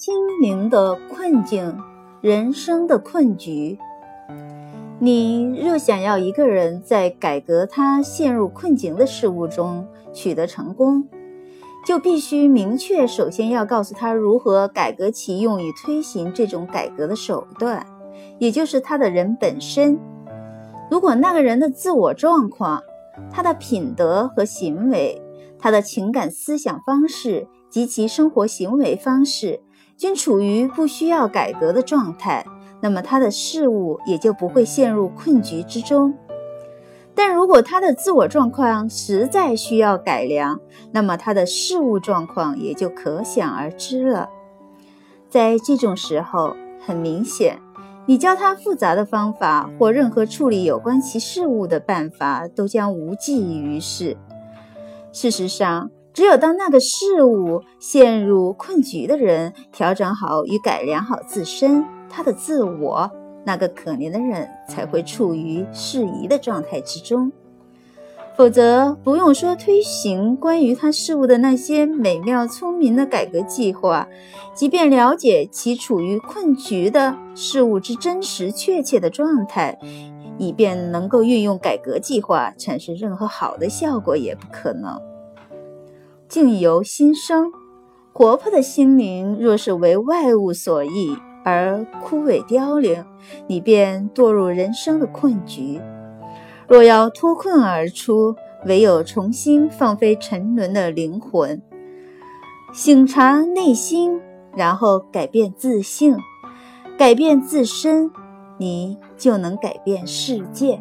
心灵的困境，人生的困局。你若想要一个人在改革他陷入困境的事物中取得成功，就必须明确，首先要告诉他如何改革其用于推行这种改革的手段，也就是他的人本身。如果那个人的自我状况、他的品德和行为、他的情感思想方式及其生活行为方式均处于不需要改革的状态，那么他的事物也就不会陷入困局之中。但如果他的自我状况实在需要改良，那么他的事物状况也就可想而知了。在这种时候，很明显，你教他复杂的方法或任何处理有关其事物的办法，都将无济于事。事实上，只有当那个事物陷入困局的人调整好与改良好自身。他的自我，那个可怜的人才会处于适宜的状态之中，否则不用说推行关于他事物的那些美妙聪明的改革计划，即便了解其处于困局的事物之真实确切的状态，以便能够运用改革计划产生任何好的效果，也不可能。境由心生，活泼的心灵若是为外物所役。而枯萎凋零，你便堕入人生的困局。若要脱困而出，唯有重新放飞沉沦的灵魂，醒察内心，然后改变自性，改变自身，你就能改变世界。